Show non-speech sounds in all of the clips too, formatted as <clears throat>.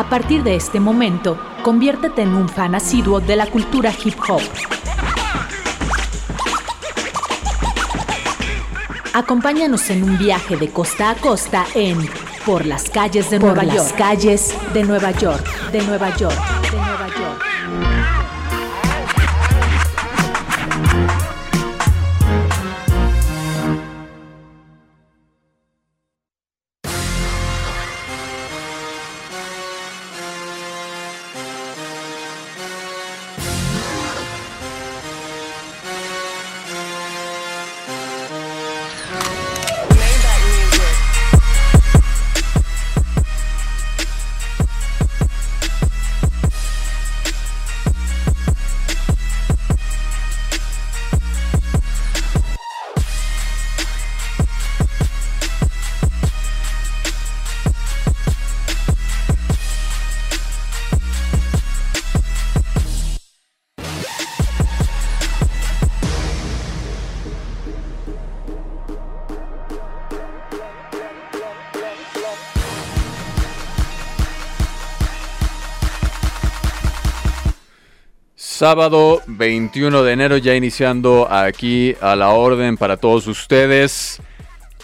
A partir de este momento, conviértete en un fan asiduo de la cultura hip hop. Acompáñanos en un viaje de costa a costa en Por las calles de Nueva York. Las calles Nueva de Nueva York, de Nueva York. Sábado 21 de enero ya iniciando aquí a la orden para todos ustedes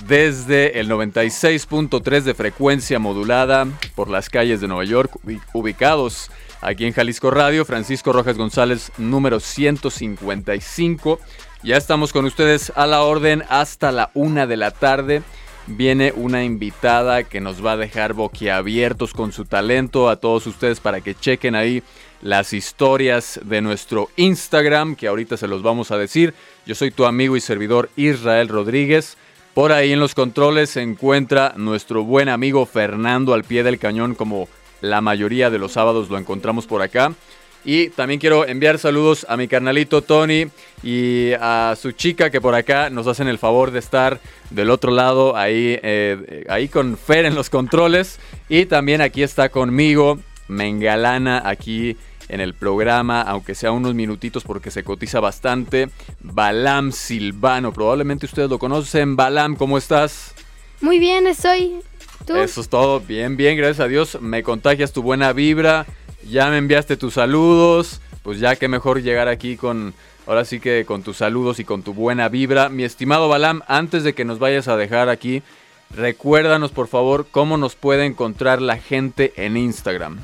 desde el 96.3 de frecuencia modulada por las calles de Nueva York ubicados aquí en Jalisco Radio, Francisco Rojas González número 155. Ya estamos con ustedes a la orden hasta la una de la tarde. Viene una invitada que nos va a dejar boquiabiertos con su talento a todos ustedes para que chequen ahí las historias de nuestro Instagram, que ahorita se los vamos a decir. Yo soy tu amigo y servidor Israel Rodríguez. Por ahí en los controles se encuentra nuestro buen amigo Fernando al pie del cañón, como la mayoría de los sábados lo encontramos por acá. Y también quiero enviar saludos a mi carnalito Tony y a su chica que por acá nos hacen el favor de estar del otro lado, ahí, eh, ahí con Fer en los controles. Y también aquí está conmigo, me engalana aquí en el programa, aunque sea unos minutitos porque se cotiza bastante. Balam Silvano, probablemente ustedes lo conocen. Balam, ¿cómo estás? Muy bien, estoy. ¿Tú? Eso es todo, bien, bien, gracias a Dios. Me contagias tu buena vibra, ya me enviaste tus saludos, pues ya que mejor llegar aquí con, ahora sí que con tus saludos y con tu buena vibra. Mi estimado Balam, antes de que nos vayas a dejar aquí, recuérdanos por favor cómo nos puede encontrar la gente en Instagram.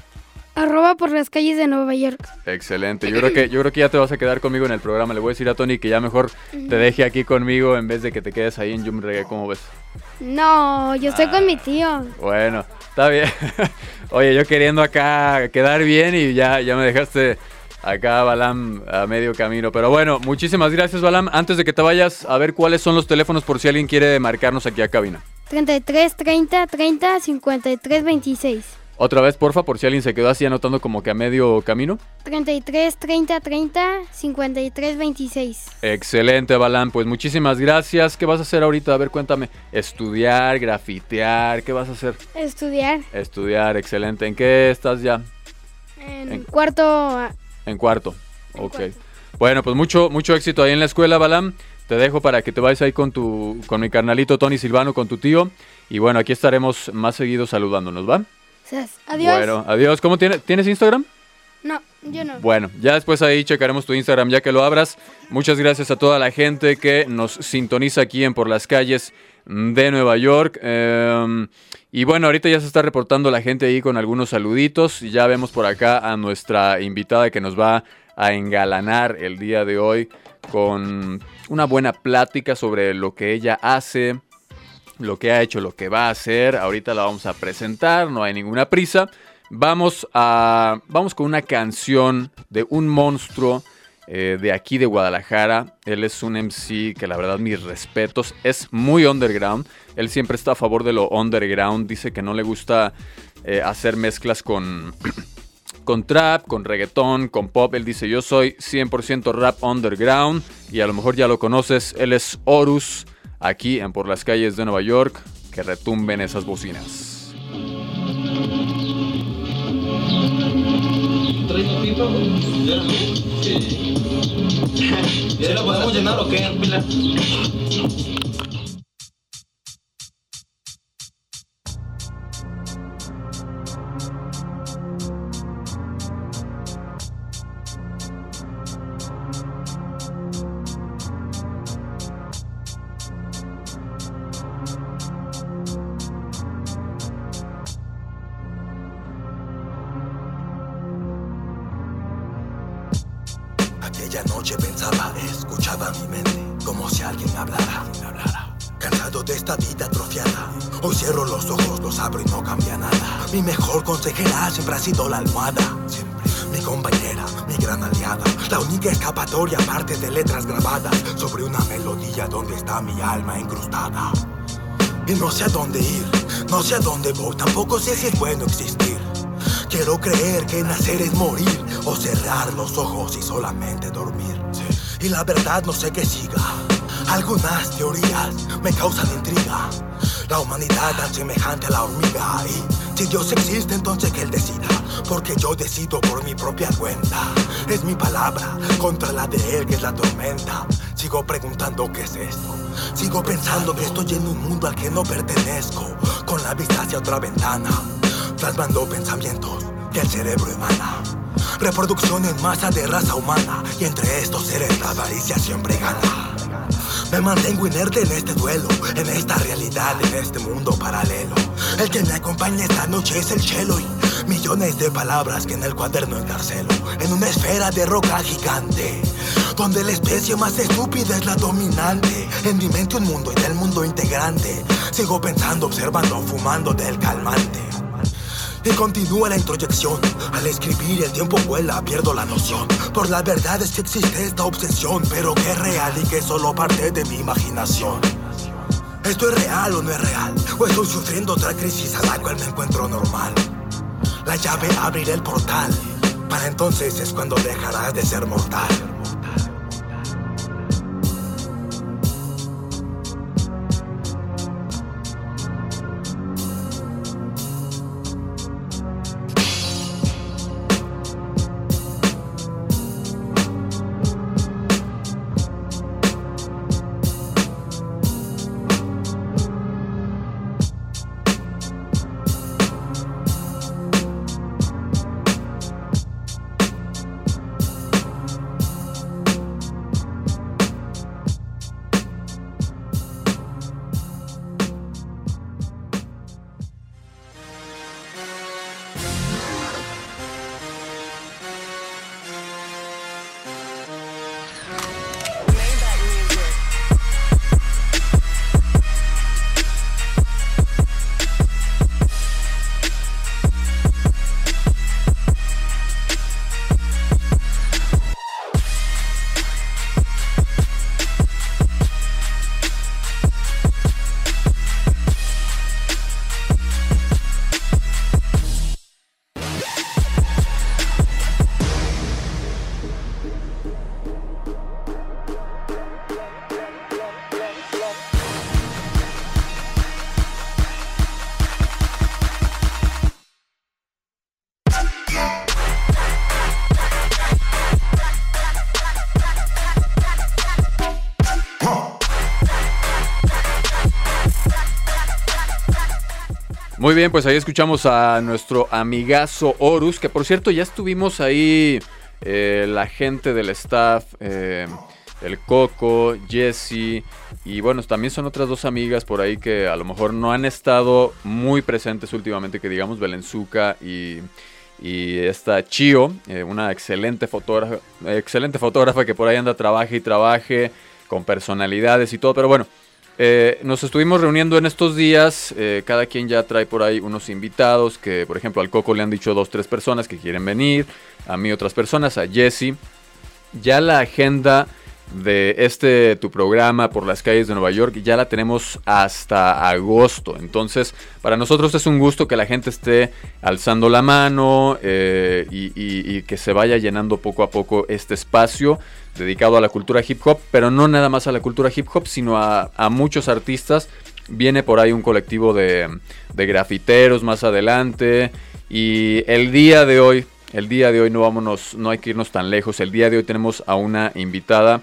Arroba por las calles de Nueva York. Excelente. Yo creo que yo creo que ya te vas a quedar conmigo en el programa. Le voy a decir a Tony que ya mejor te deje aquí conmigo en vez de que te quedes ahí en Yum Reggae. ¿Cómo ves? No, yo estoy con mi tío. Bueno, está bien. <laughs> Oye, yo queriendo acá quedar bien y ya, ya me dejaste acá, Balam, a medio camino. Pero bueno, muchísimas gracias, Balam. Antes de que te vayas, a ver cuáles son los teléfonos por si alguien quiere marcarnos aquí a cabina. 33 30 30 53 26. Otra vez, porfa, por si alguien se quedó así anotando como que a medio camino. 33 30 30 53 26. Excelente, Balán. Pues muchísimas gracias. ¿Qué vas a hacer ahorita? A ver, cuéntame. Estudiar, grafitear, ¿qué vas a hacer? Estudiar. Estudiar, excelente. ¿En qué estás ya? En, cuarto. En cuarto. ok. Bueno, pues mucho, mucho éxito ahí en la escuela, Balam. Te dejo para que te vayas ahí con tu, con mi carnalito Tony Silvano, con tu tío. Y bueno, aquí estaremos más seguido saludándonos, ¿va? Adiós. Bueno, adiós. ¿Cómo tienes? ¿Tienes Instagram? No, yo no. Bueno, ya después ahí checaremos tu Instagram ya que lo abras. Muchas gracias a toda la gente que nos sintoniza aquí en Por las Calles de Nueva York. Em, y bueno, ahorita ya se está reportando la gente ahí con algunos saluditos. Ya vemos por acá a nuestra invitada que nos va a engalanar el día de hoy con una buena plática sobre lo que ella hace, lo que ha hecho, lo que va a hacer. Ahorita la vamos a presentar, no hay ninguna prisa. Vamos a vamos con una canción de un monstruo eh, de aquí de Guadalajara. Él es un MC que la verdad mis respetos, es muy underground. Él siempre está a favor de lo underground, dice que no le gusta eh, hacer mezclas con <clears throat> con trap, con reggaetón, con pop. Él dice, yo soy 100% rap underground y a lo mejor ya lo conoces. Él es Horus aquí en Por las calles de Nueva York, que retumben esas bocinas. ¿Ya lo podemos llenar o qué, noche pensaba, escuchaba mi mente, como si alguien hablara. Cansado de esta vida atrofiada, hoy cierro los ojos, los abro y no cambia nada. Mi mejor consejera siempre ha sido la almohada, siempre. Mi compañera, mi gran aliada, la única escapatoria aparte de letras grabadas sobre una melodía donde está mi alma incrustada. Y no sé a dónde ir, no sé a dónde voy, tampoco sé si es bueno existir. Quiero creer que nacer es morir o cerrar los ojos y solamente dormir. Y la verdad no sé qué siga. Algunas teorías me causan intriga. La humanidad tan semejante a la hormiga. Y si Dios existe, entonces que Él decida. Porque yo decido por mi propia cuenta. Es mi palabra contra la de Él, que es la tormenta. Sigo preguntando qué es esto. Sigo pensando que estoy en un mundo al que no pertenezco. Con la vista hacia otra ventana. Plasmando pensamientos que el cerebro emana. Reproducción en masa de raza humana. Y entre estos seres la avaricia siempre gana. Me mantengo inerte en este duelo, en esta realidad, en este mundo paralelo. El que me acompaña esta noche es el chelo y millones de palabras que en el cuaderno encarcelo. En una esfera de roca gigante, donde la especie más estúpida es la dominante. En mi mente un mundo y del mundo integrante. Sigo pensando, observando, fumando del calmante. Y continúa la introyección. Al escribir el tiempo vuela, pierdo la noción. Por la verdad es que existe esta obsesión, pero que es real y que solo parte de mi imaginación. ¿Esto es real o no es real? ¿O estoy sufriendo otra crisis a la cual me encuentro normal? La llave abrirá el portal. Para entonces es cuando dejarás de ser mortal. Bien, pues ahí escuchamos a nuestro amigazo Horus, que por cierto ya estuvimos ahí, eh, la gente del staff, eh, el Coco, Jesse, y bueno, también son otras dos amigas por ahí que a lo mejor no han estado muy presentes últimamente, que digamos Belenzuka y, y esta Chio, eh, una excelente fotógrafa, excelente fotógrafa que por ahí anda, trabaje y trabaje con personalidades y todo, pero bueno. Eh, nos estuvimos reuniendo en estos días, eh, cada quien ya trae por ahí unos invitados, que por ejemplo al Coco le han dicho dos, tres personas que quieren venir, a mí otras personas, a Jesse. Ya la agenda de este tu programa por las calles de Nueva York ya la tenemos hasta agosto. Entonces, para nosotros es un gusto que la gente esté alzando la mano eh, y que se vaya llenando poco a poco este espacio dedicado a la cultura hip hop, pero no nada más a la cultura hip hop, sino a, muchos artistas. Viene por ahí un colectivo de, de, grafiteros más adelante. Y el día de hoy, el día de hoy no vámonos, no hay que irnos tan lejos. El día de hoy tenemos a una invitada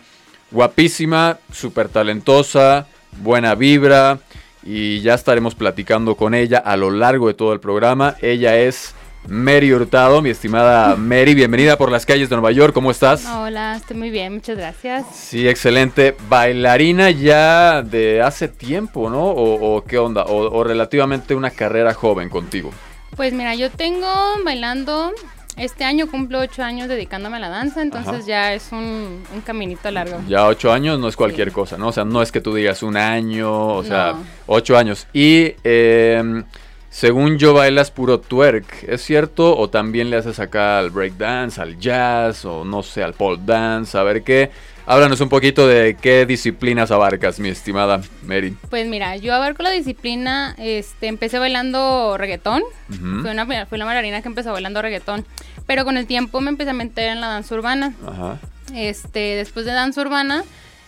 guapísima, súper talentosa, buena vibra. Y ya estaremos platicando con ella a lo largo de todo el programa. Ella es Mary Hurtado, mi estimada Mary, bienvenida por las calles de Nueva York, ¿cómo estás? Hola, estoy muy bien, muchas gracias. Sí, excelente. Bailarina ya de hace tiempo, ¿no? ¿O, qué onda? O, relativamente una carrera joven contigo? Pues mira, yo tengo bailando Este año cumplo ocho años dedicándome a la danza, entonces Ajá. ya es un, un caminito largo. Ya ocho años no es cualquier Sí. cosa, ¿no? O sea, no es que tú digas un año, o sea, ocho años. Y eh, según yo bailas puro twerk, ¿es cierto? ¿O también le haces acá al breakdance, al jazz, o no sé, al pole dance? A ver qué. Háblanos un poquito de qué disciplinas abarcas, mi estimada Mary. Pues mira, yo abarco la disciplina, este, empecé bailando reggaetón, Ujú. fui, una, fui la bailarina que empezó bailando reggaetón, pero con el tiempo me empecé a meter en la danza urbana. Ajá. Este, después de danza urbana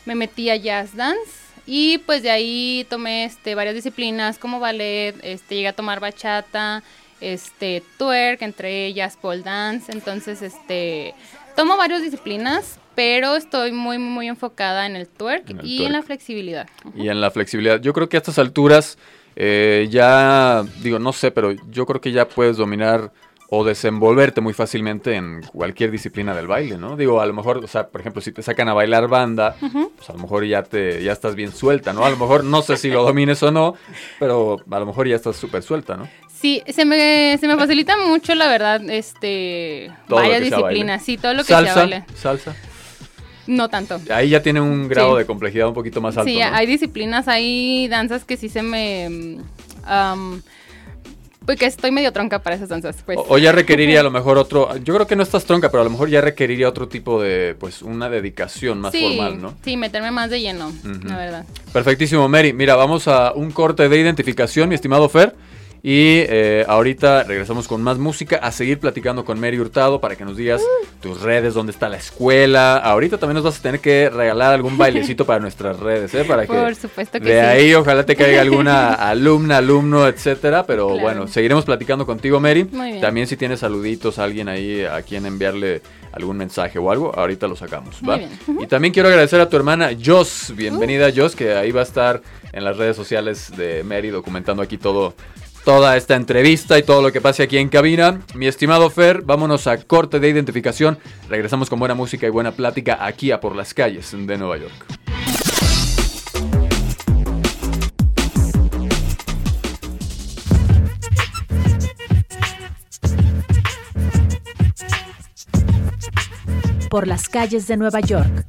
me metí a jazz dance y pues de ahí tomé este varias disciplinas como ballet, este llegué a tomar bachata, este twerk, entre ellas pole dance, entonces este tomo varias disciplinas, pero estoy muy muy enfocada en el twerk En el y twerk. en la flexibilidad. Y en la flexibilidad. Yo creo que a estas alturas eh, ya, digo, no sé, pero yo creo que ya puedes dominar o desenvolverte muy fácilmente en cualquier disciplina del baile, ¿no? Digo, a lo mejor, o sea, por ejemplo, si te sacan a bailar banda, pues a lo mejor ya te, ya estás bien suelta, ¿no? A lo mejor no sé si lo domines o no, pero a lo mejor ya estás súper suelta, ¿no? Sí, se me, se me facilita mucho, la verdad, este, Todo varias disciplinas, sí, todo lo que salsa, baile. salsa. No tanto. Ahí ya tiene un grado Sí. de complejidad un poquito más alto, Sí, ¿no? hay disciplinas, hay danzas que sí se me... mm, am, pues que estoy medio tronca para esas danzas, pues. O, o ya requeriría a lo mejor otro, yo creo que no estás tronca, pero a lo mejor ya requeriría otro tipo de, pues, una dedicación más sí, formal, ¿no? Sí, meterme más de lleno, la verdad. Perfectísimo, Mary. Mira, vamos a un corte de identificación, mi estimado Fer. Y eh, ahorita regresamos con más música, a seguir platicando con Mary Hurtado para que nos digas tus redes, dónde está la escuela. Ahorita también nos vas a tener que regalar algún bailecito para nuestras redes, ¿eh? Para que Por supuesto que de sí. ahí ojalá te caiga alguna alumna, alumno, etcétera. Pero Claro. bueno, seguiremos platicando contigo, Mary. Muy bien. También si tienes saluditos, alguien ahí a quien enviarle algún mensaje o algo, ahorita lo sacamos. Y también quiero agradecer a tu hermana Jos. Bienvenida, Jos, que ahí va a estar en las redes sociales de Mary documentando aquí todo. Toda esta entrevista y todo lo que pase aquí en cabina. Mi estimado Fer, vámonos a corte de identificación. Regresamos con buena música y buena plática aquí a por las calles de Nueva York. Por las calles de Nueva York.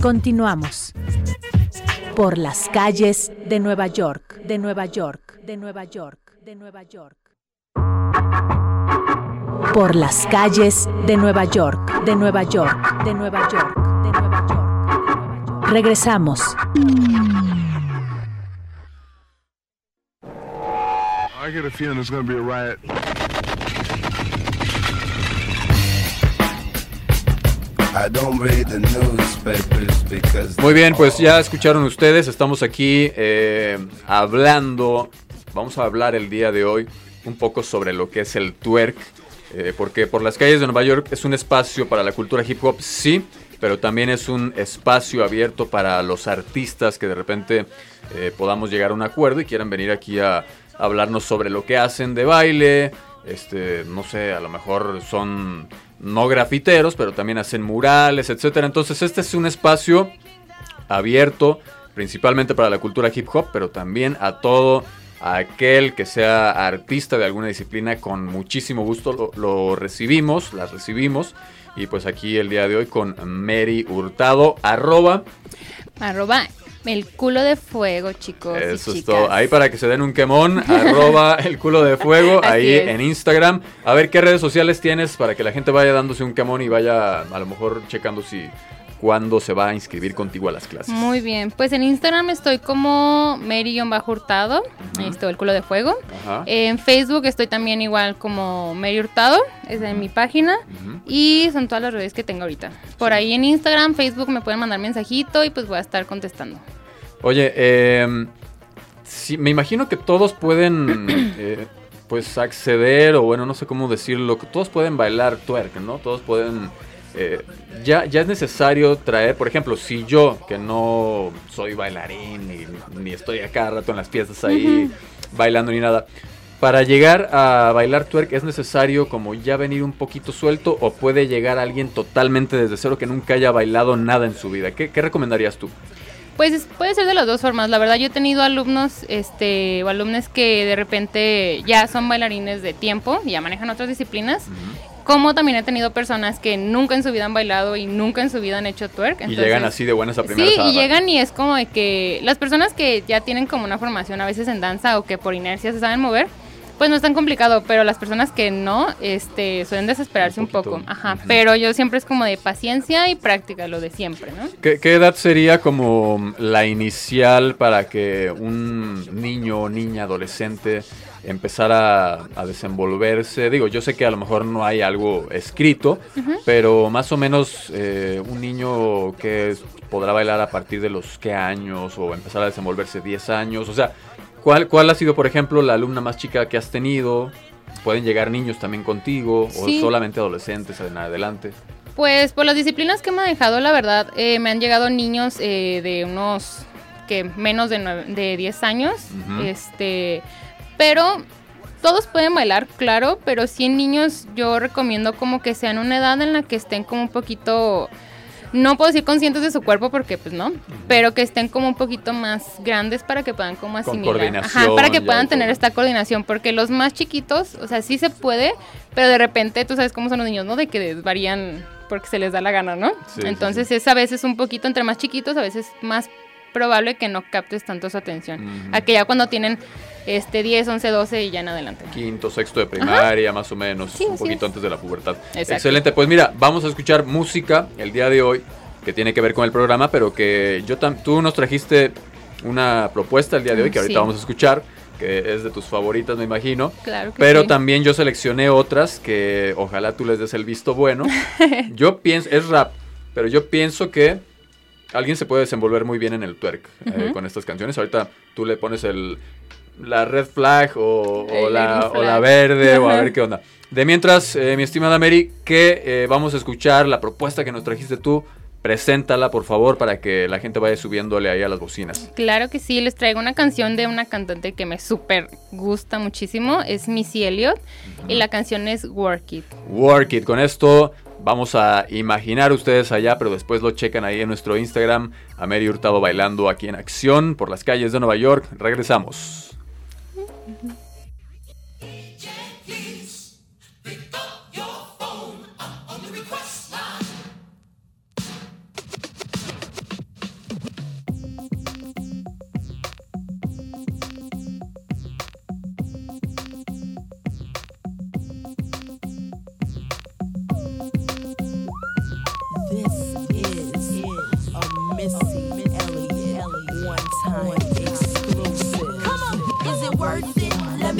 Continuamos. Por las calles de Nueva York, de Nueva York, de Nueva York, de Nueva York. Por las calles de Nueva York, de Nueva York, de Nueva York, de Nueva York. Regresamos. I get a feeling to be a riot. Muy bien, pues ya escucharon ustedes, estamos aquí eh, hablando, vamos a hablar el día de hoy un poco sobre lo que es el twerk, eh, porque por las calles de Nueva York es un espacio para la cultura hip hop, sí, pero también es un espacio abierto para los artistas que de repente eh, podamos llegar a un acuerdo y quieran venir aquí a hablarnos sobre lo que hacen de baile, este, no sé, a lo mejor son no grafiteros, pero también hacen murales, etcétera. Entonces, este es un espacio abierto principalmente para la cultura hip hop, pero también a todo aquel que sea artista de alguna disciplina con muchísimo gusto lo, recibimos, las recibimos. Y pues aquí el día de hoy con Mary Hurtado, arroba, Arroba el culo de fuego, chicos. y eso es todo. Ahí para que se den un quemón, <laughs> arroba el culo de fuego, ahí es. en Instagram. A ver qué redes sociales tienes para que la gente vaya dándose un quemón y vaya a lo mejor checando si cuándo se va a inscribir contigo a las clases. Muy bien, pues en Instagram estoy como Mary-Hurtado, ahí estoy el culo de fuego. Ajá. En Facebook estoy también igual como Mary Hurtado, es en mi página. Y son todas las redes que tengo ahorita. Por ahí en Instagram, Facebook me pueden mandar mensajito y pues voy a estar contestando. Oye, eh, sí, me imagino que todos pueden, <clears throat> eh, pues, acceder, o bueno, no sé cómo decirlo, todos pueden bailar twerk, ¿no? Todos pueden... eh, ya, ya es necesario traer, por ejemplo, si yo, que no soy bailarín, ni, ni estoy a cada rato en las fiestas ahí bailando ni nada, para llegar a bailar twerk es necesario como ya venir un poquito suelto o puede llegar alguien totalmente desde cero que nunca haya bailado nada en su vida. ¿Qué, qué recomendarías tú? Pues puede ser de las dos formas. La verdad, yo he tenido alumnos este, o alumnos que de repente ya son bailarines de tiempo, y ya manejan otras disciplinas. Como también he tenido personas que nunca en su vida han bailado y nunca en su vida han hecho twerk. y llegan así de buenas a primeras. Sí, y llegan y es como de que las personas que ya tienen como una formación a veces en danza o que por inercia se saben mover, pues no es tan complicado, pero las personas que no, este, suelen desesperarse un, poco. Ajá, pero yo siempre es como de paciencia y práctica, lo de siempre, ¿no? ¿Qué, edad sería como la inicial para que un niño o niña adolescente empezara a, desenvolverse? Digo, yo sé que a lo mejor no hay algo escrito, pero más o menos eh, un niño que podrá bailar a partir de los qué años o empezar a desenvolverse 10 años, o sea, ¿Cuál, ¿Cuál ha sido, por ejemplo, la alumna más chica que has tenido? ¿Pueden llegar niños también contigo o solamente adolescentes en adelante? Pues por las disciplinas que he manejado, la verdad, eh, me han llegado niños eh, de unos que menos de, de 10 años, este, pero todos pueden bailar, claro, pero sí niños yo recomiendo como que sean una edad en la que estén como un poquito no puedo decir conscientes de su cuerpo porque pues no, pero que estén como un poquito más grandes para que puedan como asimilar. Ajá, para que puedan tener esta coordinación, porque los más chiquitos, o sea, sí se puede, pero de repente tú sabes cómo son los niños, ¿no? De que varían porque se les da la gana, ¿no? Entonces es a veces un poquito entre más chiquitos, a veces más probable que no captes tanto su atención. A que ya cuando tienen este 10, 11, 12 y ya en adelante. Quinto, sexto de primaria, más o menos, un poquito antes de la pubertad. Excelente, pues mira, vamos a escuchar música el día de hoy que tiene que ver con el programa, pero que yo tú nos trajiste una propuesta el día de hoy que ahorita vamos a escuchar que es de tus favoritas, me imagino. Claro que Pero también yo seleccioné otras que ojalá tú les des el visto bueno. <laughs> yo pienso, es rap, pero yo pienso que alguien se puede desenvolver muy bien en el twerk eh, con estas canciones. Ahorita tú le pones el, la red flag o, la, o la, verde o a ver qué onda. De mientras, eh, mi estimada Mary, que eh, vamos a escuchar la propuesta que nos trajiste tú. Preséntala, por favor, para que la gente vaya subiéndole ahí a las bocinas. Claro que sí, les traigo una canción de una cantante que me súper gusta muchísimo, es Missy Elliott, y la canción es Work It. Work It, con esto vamos a imaginar ustedes allá, pero después lo checan ahí en nuestro Instagram, a Mary Hurtado bailando aquí en acción por las calles de Nueva York. Regresamos. Mm -hmm.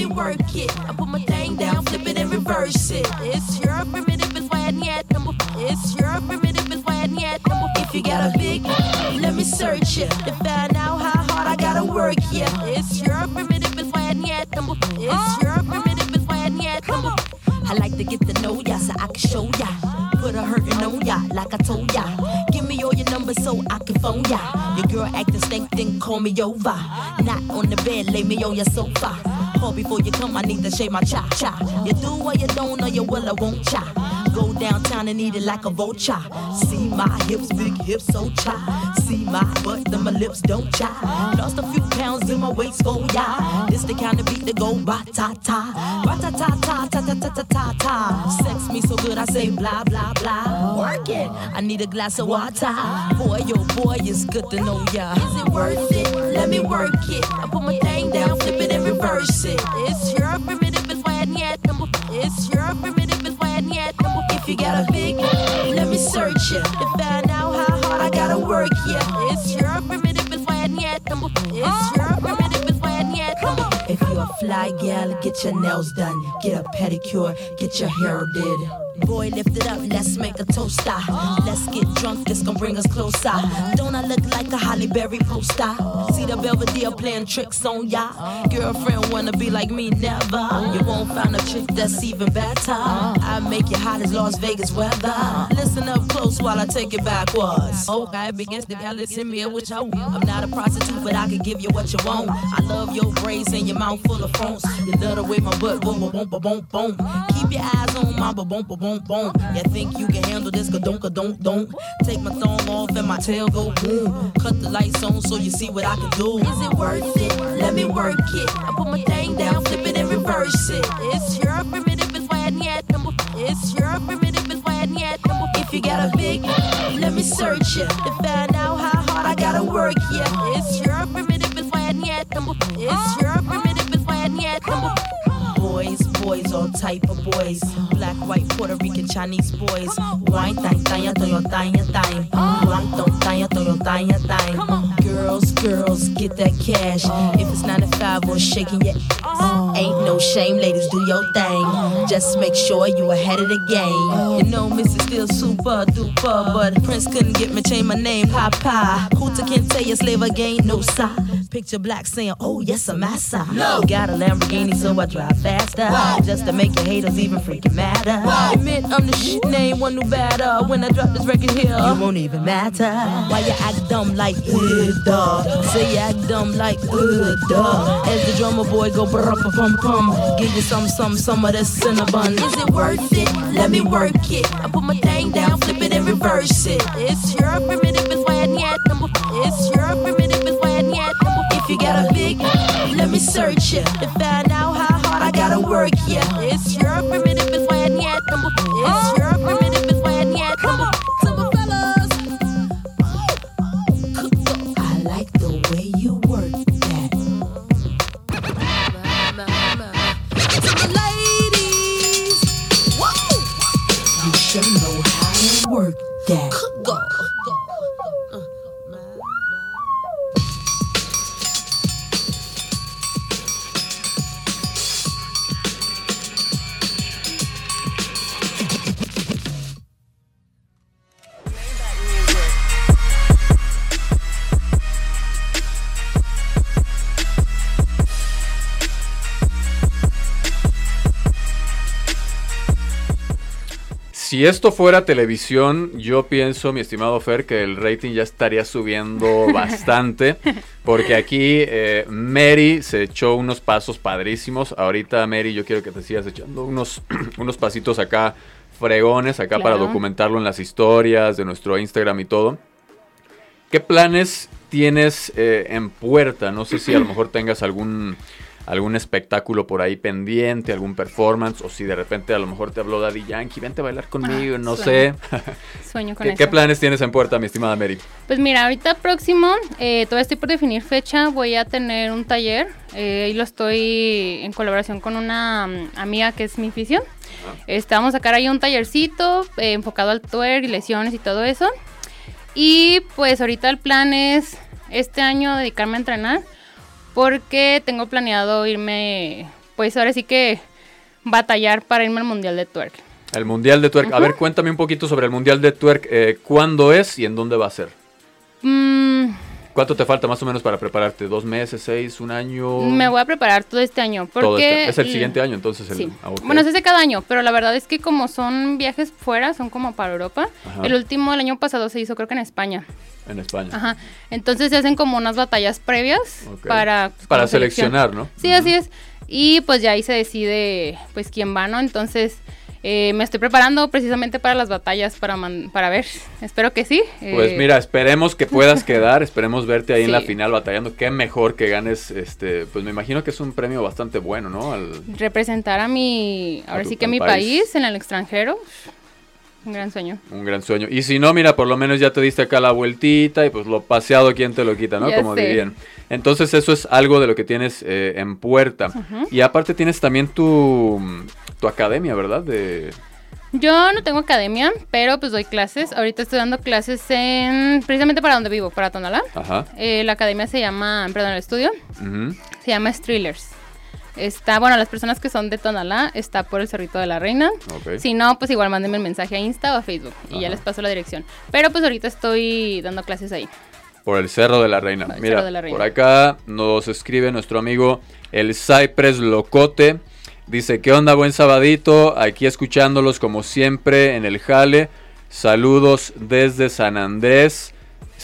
Work it. I put my thing down, flip it and reverse it. It's your primitive is why I need. It's your primitive is why I need. If you got a big, let me search it to find out how hard I gotta work. Yeah, it's your primitive is why I need. It's your primitive is why I need. I like to get to know ya so I can show ya. Put a hurtin' on ya like I told ya. Give me all your numbers so I can phone ya. Your girl acting stink, then call me over. Not on the bed, lay me on your sofa call before you come, I need to shave my cha cha. You do or you don't, or you will I won't cha. Go downtown and eat it like a vulture. See my hips, big hips, so cha. See my butt, then my lips don't cha. Lost a few pounds in my waist, oh yeah. This the kind of beat that go ba ta ta, ba ta ta ta ta ta ta ta ta ta. Sex me so good, I say blah blah blah. Work it. I need a glass of water. Boy, yo, boy, it's good to know ya. Is it worth it? Let me work it. I put my thing down, flip it and reverse it it. It's your primitive is why I need number. It's your primitive is why I need number. If you got a big, let me search it to find out how hard I gotta work. Yeah, it's your primitive is need number. It's your primitive is need number. If you're a fly gal, get your nails done, get a pedicure, get your hair did. Boy, lift it up, let's make a toast. Ah. Let's get drunk, this gon' bring us closer. Don't I look like a Holly Berry poster? See the Belvedere playing tricks on ya. Girlfriend wanna be like me, never. You won't find a chick that's even better. I make you hot as Las Vegas weather. Listen up close while I take it backwards. Oh, okay, begins the Alice in me, which I I'm not a prostitute, but I can give you what you want. I love your braids and your mouth full of phones. You love the way my butt boom, boom, boom, boom, boom. Keep your eyes on my boom, boom, boom, boom. You think you can handle this? Ka don't, ka don't, don't. Take my thumb off and my tail go boom. Cut the lights on so you see what I can do. Is it worth it? Let me work it. I put my thing down, flip it and reverse it. It's your primitive, it's why I need It's your primitive, it's why I need If you got a big, let me search it to find out how hard I gotta work. Yeah, it's your primitive, it's why I need It's your primitive, it's why I need boys, boys, all type of boys. Black, white, Puerto Rican, Chinese boys. Wine, thang, thang, thang, thang, thang. Wine, thang, thang, thang, thang, Girls, girls, get that cash. If it's 95 or shaking your ass, ain't no shame, ladies, do your thing. Just make sure you ahead of the game. You know, Missy still super duper, but Prince couldn't get me change my name, Papa. Hooter can't tell you slave again, no sign. Picture black saying, Oh, yes, I'm massa. No. Got a Lamborghini, so I drive faster. Wow. Just to make your haters even freaking matter. Wow. Admit I'm the shit name, one new batter. When I drop this record here, you won't even matter. Why you act dumb like, uh, duh. Say you act dumb like, uh, duh. As the drummer boy go brr pum pum. Give you some, some, some of this cinnamon. Is it worth it? Let me work it. I put my thing down, flip it and reverse it. It's your primitive, it's why I need number. It's your primitive, got a big, let me search it to find out how hard I gotta work. Yeah, it's your primitive, it's why I need number. It's oh. your primitive, it's why I need number. Fellas, I like the way you work that. To ladies, whoa, you should know how to work that. Si esto fuera televisión, yo pienso, mi estimado Fer, que el rating ya estaría subiendo <laughs> bastante. Porque aquí eh, Mary se echó unos pasos padrísimos. Ahorita, Mary, yo quiero que te sigas echando unos, <clears throat> unos pasitos acá fregones, acá para documentarlo en las historias de nuestro Instagram y todo. ¿Qué planes tienes eh, en puerta? No sé si a lo mejor tengas algún algún espectáculo por ahí pendiente, algún performance, o si de repente a lo mejor te habló Daddy Yankee, vente a bailar conmigo, no sé. <laughs> Sueño con ¿Qué, ¿Qué planes tienes en puerta, mi estimada Mary? Pues mira, ahorita próximo, eh, todavía estoy por definir fecha, voy a tener un taller, eh, y lo estoy en colaboración con una mm, amiga que es mi fisión. Este, vamos a sacar ahí un tallercito eh, enfocado al tuer y lesiones y todo eso. Y pues ahorita el plan es este año dedicarme a entrenar porque tengo planeado irme, pues ahora sí que batallar para irme al Mundial de Twerk. El Mundial de Twerk. A ver, cuéntame un poquito sobre el Mundial de Twerk. Eh, ¿Cuándo es y en dónde va a ser? Mm. ¿Cuánto te falta más o menos para prepararte? ¿Dos meses, seis, un año? Me voy a preparar todo este año. Porque este, Es el siguiente año, entonces. El, sí. Ah, bueno, es de cada año, pero la verdad es que como son viajes fuera, son como para Europa. El último, el año pasado, se hizo creo que en España. En España. Ajá. Entonces se hacen como unas batallas previas para... Pues, para seleccionar, ¿no? Sí, así es. Y pues ya ahí se decide pues quién va, ¿no? Entonces eh, me estoy preparando precisamente para las batallas, para, para ver. Espero que sí. Pues eh. mira, esperemos que puedas <laughs> quedar, esperemos verte ahí en la final batallando. Qué mejor que ganes, este, pues me imagino que es un premio bastante bueno, ¿no? Representar a mi, ahora sí que a mi país en el extranjero. Un gran sueño. Un gran sueño. Y si no, mira, por lo menos ya te diste acá la vueltita y pues lo paseado, ¿quién te lo quita, no? Como dirían. Entonces eso es algo de lo que tienes eh, en puerta. Y aparte tienes también tu, tu academia, ¿verdad? De... Yo no tengo academia, pero pues doy clases. Ahorita estoy dando clases en precisamente para donde vivo, para Tonalá. Ajá. Eh, la academia se llama, perdón, el estudio se llama Strillers. Está, bueno, las personas que son de Tonalá, está por el Cerrito de la Reina. Si no, pues igual mándenme el mensaje a Insta o a Facebook y ya les paso la dirección. Pero pues ahorita estoy dando clases ahí. Por el Cerro de la Reina. Mira, por acá nos escribe nuestro amigo el Cypress Locote. Dice, ¿qué onda? Buen sabadito. Aquí escuchándolos como siempre en el Jale. Saludos desde San Andrés.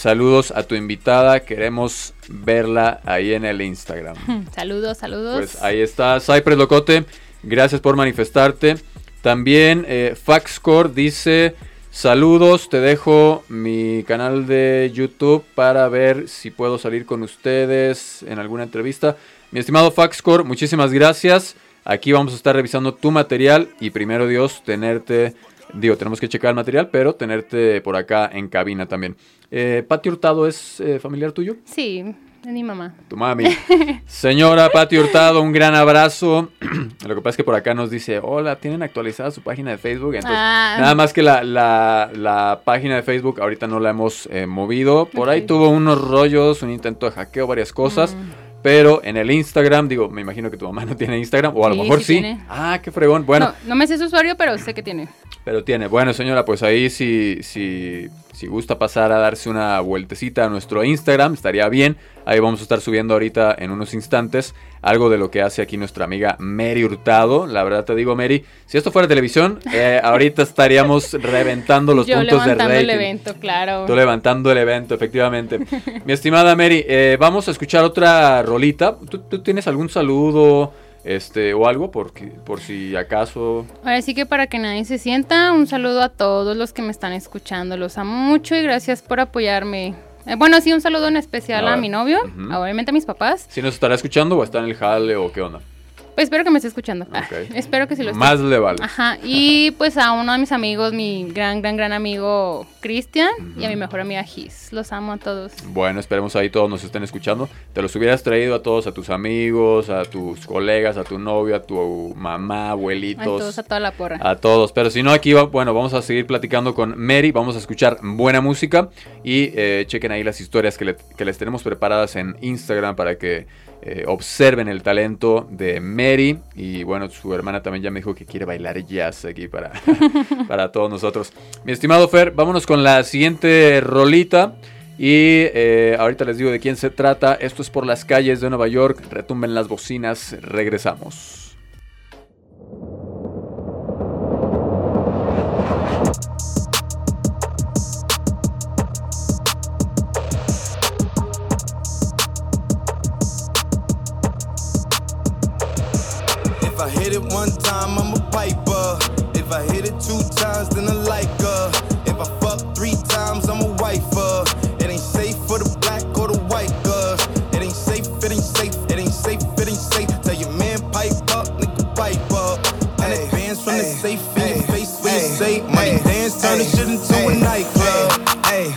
Saludos a tu invitada, queremos verla ahí en el Instagram. <laughs> saludos, saludos. Pues ahí está, Cypress Locote, gracias por manifestarte. También eh, Faxcore dice, Saludos, te dejo mi canal de YouTube para ver si puedo salir con ustedes en alguna entrevista. Mi estimado Faxcore, muchísimas gracias. Aquí vamos a estar revisando tu material y primero Dios, tenerte, digo, tenemos que checar el material, pero tenerte por acá en cabina también. Eh, ¿Pati Hurtado es eh, familiar tuyo? Sí, es mi mamá. Tu mami. <laughs> Señora Pati Hurtado, un gran abrazo. <clears throat> Lo que pasa es que por acá nos dice, hola, ¿tienen actualizada su página de Facebook? Entonces, Ah. nada más que la, la- la página de Facebook ahorita no la hemos eh, movido. Por ahí tuvo unos rollos, un intento de hackeo, varias cosas. Mm. Pero en el Instagram, digo, me imagino que tu mamá no tiene Instagram, o a lo Sí, mejor sí sí. tiene. Ah, qué fregón. Bueno, No, no me sé su usuario, pero sé que tiene. pero tiene. Bueno, señora, pues ahí si, si, si gusta pasar a darse una vueltecita a nuestro Instagram, estaría bien. Ahí vamos a estar subiendo ahorita en unos instantes algo de lo que hace aquí nuestra amiga Mary Hurtado. La verdad te digo, Mary, si esto fuera televisión, eh, <laughs> ahorita estaríamos reventando los Yo puntos de levantando rating. el evento, claro. Tú levantando el evento, efectivamente. Mi estimada Mary, eh, vamos a escuchar otra rolita. ¿Tú, tú tienes algún saludo este, o algo? Porque, por si acaso... Ahora sí que para que nadie se sienta, un saludo a todos los que me están escuchando. Los amo mucho y gracias por apoyarme. Eh, bueno, sí, un saludo en especial A a, ver. mi novio, Ujú. obviamente a mis papás. Si nos estará escuchando o está en el jale o qué onda. Espero que me esté escuchando. Ah, Ok. <laughs> espero que sí lo esté. Más le vale. Ajá, y pues a uno de mis amigos, mi gran, gran, gran amigo Cristian y a mi mejor amiga Gis. Los amo a todos. Bueno, esperemos ahí todos nos estén escuchando. Te los hubieras traído a todos, a tus amigos, a tus colegas, a tu novio, a tu mamá, A abuelitos. todos, a toda la porra. A todos, pero si no, aquí va, bueno, vamos a seguir platicando con Mary, vamos a escuchar buena música y eh, chequen ahí las historias que, le- que les tenemos preparadas en Instagram para que eh, observen el talento de Mary y bueno, su hermana también ya me dijo que quiere bailar jazz aquí para, <laughs> para todos nosotros. Mi estimado Fer, vámonos con la siguiente rolita. Y eh, ahorita les digo de quién se trata. Esto es por las calles de Nueva York. Retumben las bocinas. Regresamos. It two times, then I like her. If I fuck three times, I'm a wifer. It ain't safe for the black or the white girls. It ain't safe, it ain't safe, it ain't safe, it ain't safe. Tell your man pipe up, nigga pipe up. And it bands from the safe in your face when you say money dance, turn this shit into a nightclub. Hey,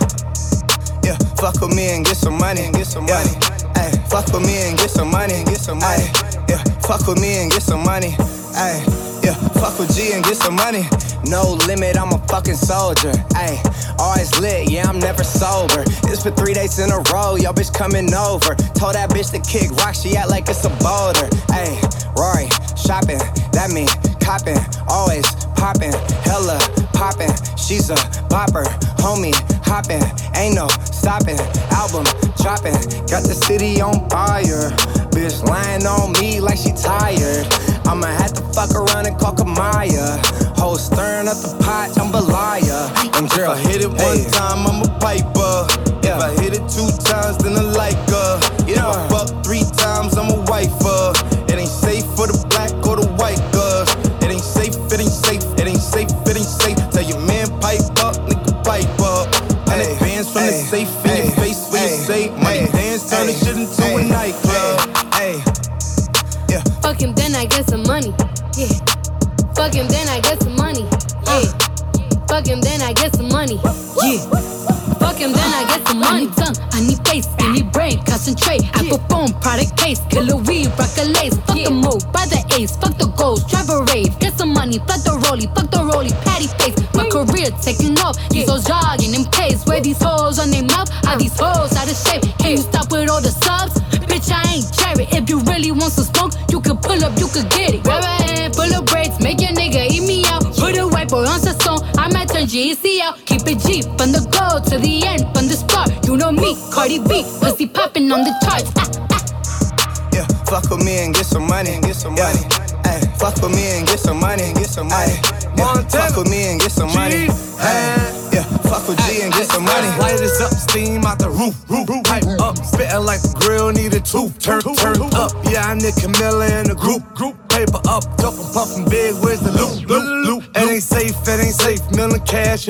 yeah, fuck with me and get some money. And get some money. Hey, fuck with me and get some money. And get some money. Yeah, fuck with me and get some money. Hey, yeah, fuck with G and get some money. No limit, I'm a fucking soldier. Hey, always lit, yeah, I'm never sober. It's for three days in a row, yo bitch coming over. Told that bitch to kick rock, she act like it's a boulder. Hey, Rory, shopping, that mean copping, always popping, hella popping. She's a bopper, homie, hopping, ain't no stopping. Album dropping, got the city on fire. Bitch lying on me like she tired. I'ma have to fuck around and call Kamaya. Whole stirring up the pot, jambalaya. And If I hit it one time, I'm a piper. If I hit it two times, then I like her.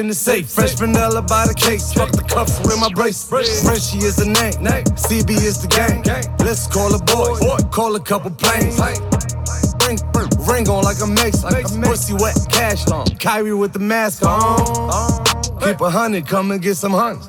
In the safe. Fresh vanilla by the case. Fuck the cuffs with my brace. Frenchie is the name. CB is the gang. Let's call a boy. Call a couple planes. Ring, ring on like a mace. Pussy wet, cash on. Kyrie with the mask on. Keep a hundred, come and get some hunts.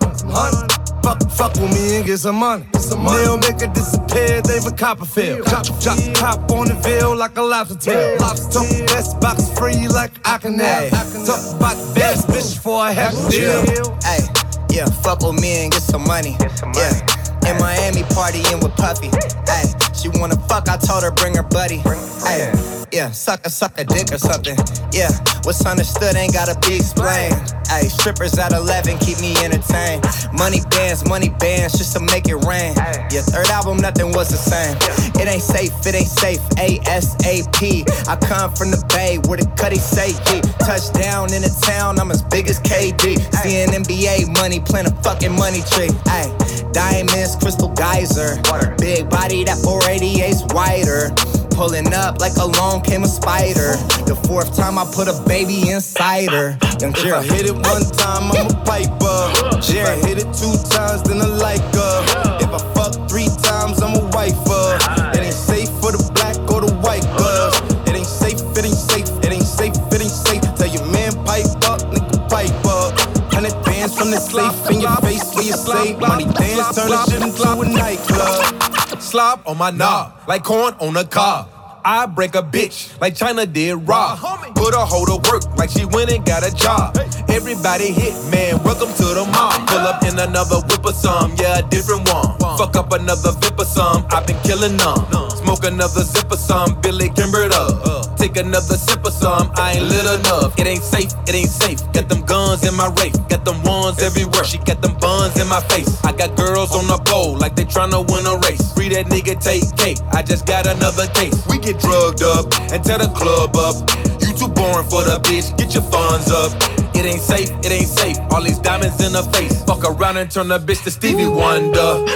Fuck, fuck with me and get some money. Some They'll make it disappear, David Copperfield. Chop, chop, chop on the veil like a lobster tail. Lobster, best box free like I can have. Talk about the best bitch for a half deal. Hey, yeah, fuck with me and get some money. Yeah, in Miami partying with Puffy. Hey, she wanna fuck, I told her bring her buddy. Hey, yeah, suck a suck a dick or something. Yeah, what's understood ain't gotta be explained. Hey, strippers at 11 keep me entertained. Money bands, money bands, just to make it rain. Yeah, third album, nothing was the same. It ain't safe, it ain't safe. ASAP. I come from the Bay where the cutty say G. Touchdown in the town, I'm as big as KD. Seeing NBA money, playing a fucking money trick. Hey, diamonds, crystal geyser. Big body, that 488's wider. Pulling up like along came a spider. The fourth time I put a baby inside her. Young If. I hit it one time, I'm a piper. If I hit it two times, then I like her. If I fuck three times, I'm a wifer. It ain't safe for the black or the white girls. It ain't safe, it ain't safe, it ain't safe, it ain't safe. Tell your man pipe up, nigga pipe up. Hundred bands from the safe in your face where you say money dance, turn this shit into a nightclub. Slop on my knob, like corn on a cob. I break a bitch like China did Rob. Put her hoe to work like she went and got a job. Everybody hit, man. Welcome to the mob. Pull up in another whip or some, yeah, a different one. Fuck up another vip or some. I've been killing them. Smoke another zip or some. Billy Kimbered up. Uh. Take another sip or some. I ain't lit enough. It ain't safe. It ain't safe. Got them guns in my rape. Got them ones everywhere. She got them buns in my face. I got girls on the pole like they tryna win a race. Free that nigga take cake. I just got another case. We get drugged up and tear the club up. You too boring for the bitch. Get your funds up. It ain't safe. It ain't safe. All these diamonds in her face. Fuck around and turn the bitch to Stevie Wonder.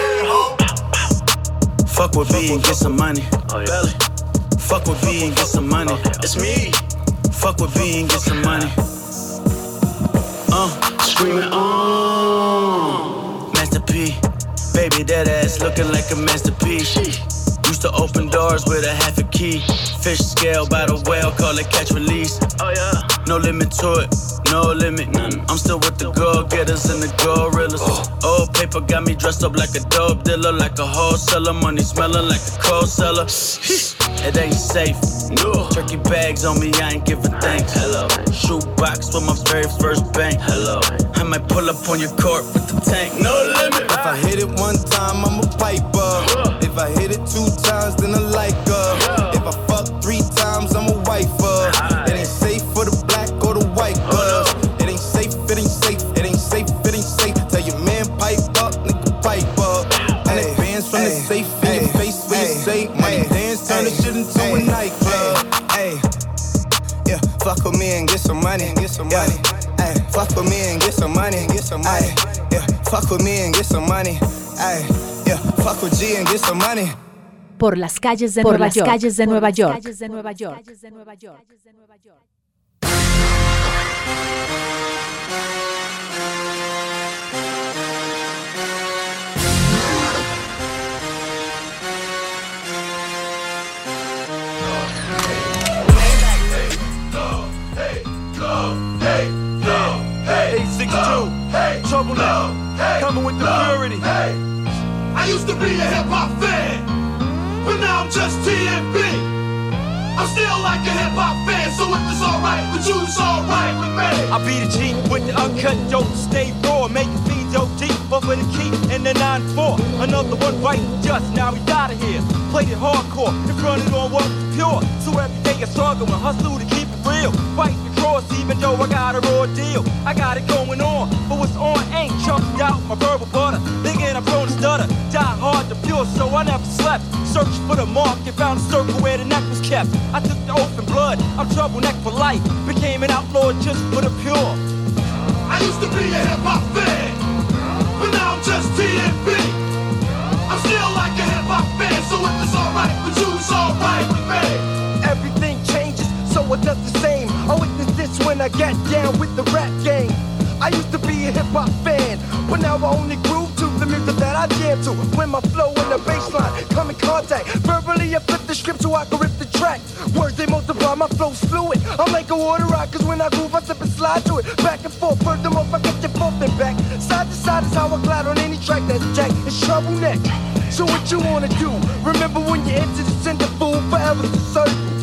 Fuck with me and get some money. Oh, Belly. Fuck with B and get some money. It's me. Fuck with B and get some money. Uh, screaming on. Master P. Baby, that ass looking like a masterpiece. Used to open doors with a half a key. Fish scale by the whale, call it catch release. Oh yeah. No limit to it, no limit. I'm still with the go getters and the gorillas. Oh. Old paper got me dressed up like a dope dealer, like a wholesaler. Money smelling like a cold seller. It ain't safe. No. Turkey bags on me, I ain't giving thanks. Hello. Shoe box with my very first bank. Hello. I might pull up on your court with the tank. No limit. If I hit it one time, I'm a piper. If I hit it two times, then I a nightclub. Hey, yeah, fuck with me and get some money. Get some money. Hey, fuck with me and get some money. Get some money. Yeah, fuck with me and get some money. Hey, yeah, fuck with G and get some money. Por las calles de Por Nueva las York. calles de Por Nueva York. calles de Nueva York. Trouble now, coming with the purity. I used to be a hip hop fan, but now I'm just TMB. I'm still like a hip hop fan, so if it's alright with you, it's alright with me. I be the G with the uncut dope, stay raw, make it feed dope deep, but for the key in the 9-4. Another one right just now, we out of here. Played it hardcore, and running on what was pure. So every day I struggle and hustle to keep it real. Fight cross, even though I got a raw deal. I got it going on, but what's on ain't chunked out my verbal butter. Thinking I'm prone to stutter, die hard to pure, so I never slept. Searched for the mark and found a circle where the neck was kept. I took the oath blood, I'm trouble neck for life. Became an outlaw just for the pure. I I used to be a hip hop fan, but now I'm just TNB. I'm still like a hip hop fan, so if it's alright with you, it's alright with me. Everything changes, so it does the same. I get down with the rap game. I used to be a hip hop fan, but now I only groove to the music that I jam to. When my flow and the bass line come in contact, verbally I flip the script so I can rip the track. Words they multiply, my flow's fluid. I'm like a water rock, cause when I groove, I slip and slide to it. Back and forth, furthermore, I get you both and back. Side to side is how I glide on any track that's jack. It's trouble neck. So what you wanna do? Remember when you enter the center fool, forever the circle.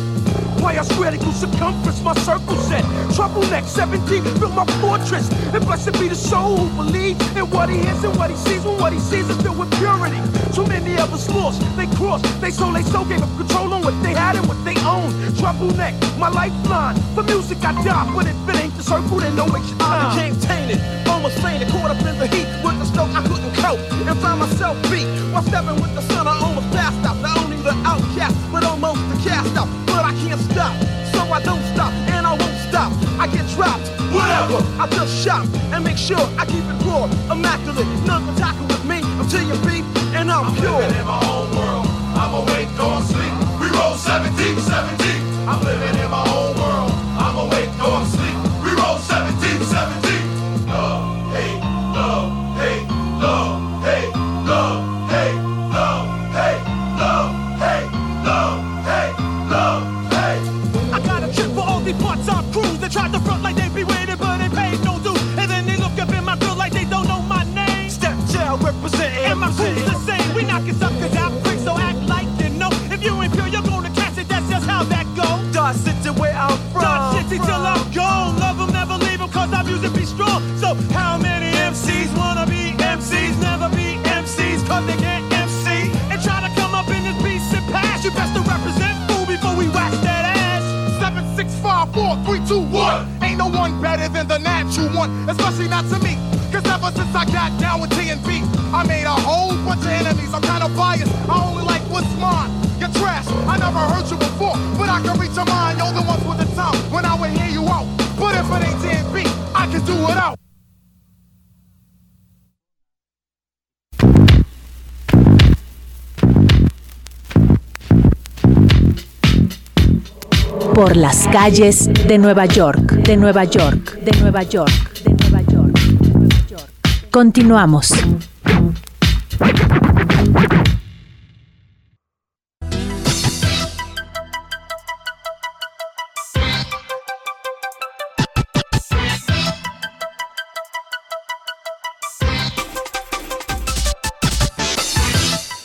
Why I equal circumference, my circle set. Trouble neck 17, built my fortress. And blessed be the soul who believes in what he hears and what he sees. When what he sees is filled with purity. Too many of us lost, they crossed, they sold, they soul gave up control on what they had and what they owned. Trouble neck, my lifeline. For music I die, but if it ain't the circle, then no make I became tainted, almost fainted, caught up in the heat with the snow I couldn't cope. And found myself beat while stepping with the sun. I almost I just shop and make sure I keep it raw, immaculate. None can tackle with me until you beat, and I'm, I'm pure. living in my own world. I'm awake, don't sleep. We roll 17, 17. I'm living in my own especially not to me. Cause ever since I got down with TNB, I made a whole bunch of enemies. I'm kinda biased, I only like what's mine. You're trash, I never heard you before, but I can reach your mind. You're the ones with the time when I would hear you out. But if it ain't TNB, I can do it out. Por las calles de Nueva York, de Nueva York, de Nueva York, Continuamos.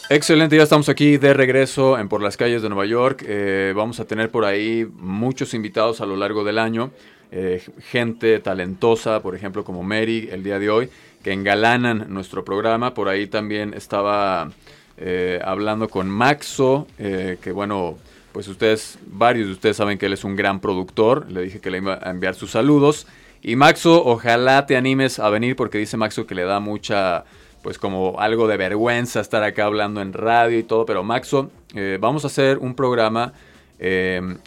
Excelente, ya estamos aquí de regreso en Por las calles de Nueva York. Eh, vamos a tener por ahí muchos invitados a lo largo del año. Eh, gente talentosa, por ejemplo, como Mary el día de hoy, que engalanan nuestro programa. Por ahí también estaba eh, hablando con Maxo, eh, que bueno, pues ustedes, varios de ustedes saben que él es un gran productor. Le dije que le iba a enviar sus saludos. Y Maxo, ojalá te animes a venir porque dice Maxo que le da mucha pues como algo de vergüenza estar acá hablando en radio y todo, pero Maxo, eh, vamos a hacer un programa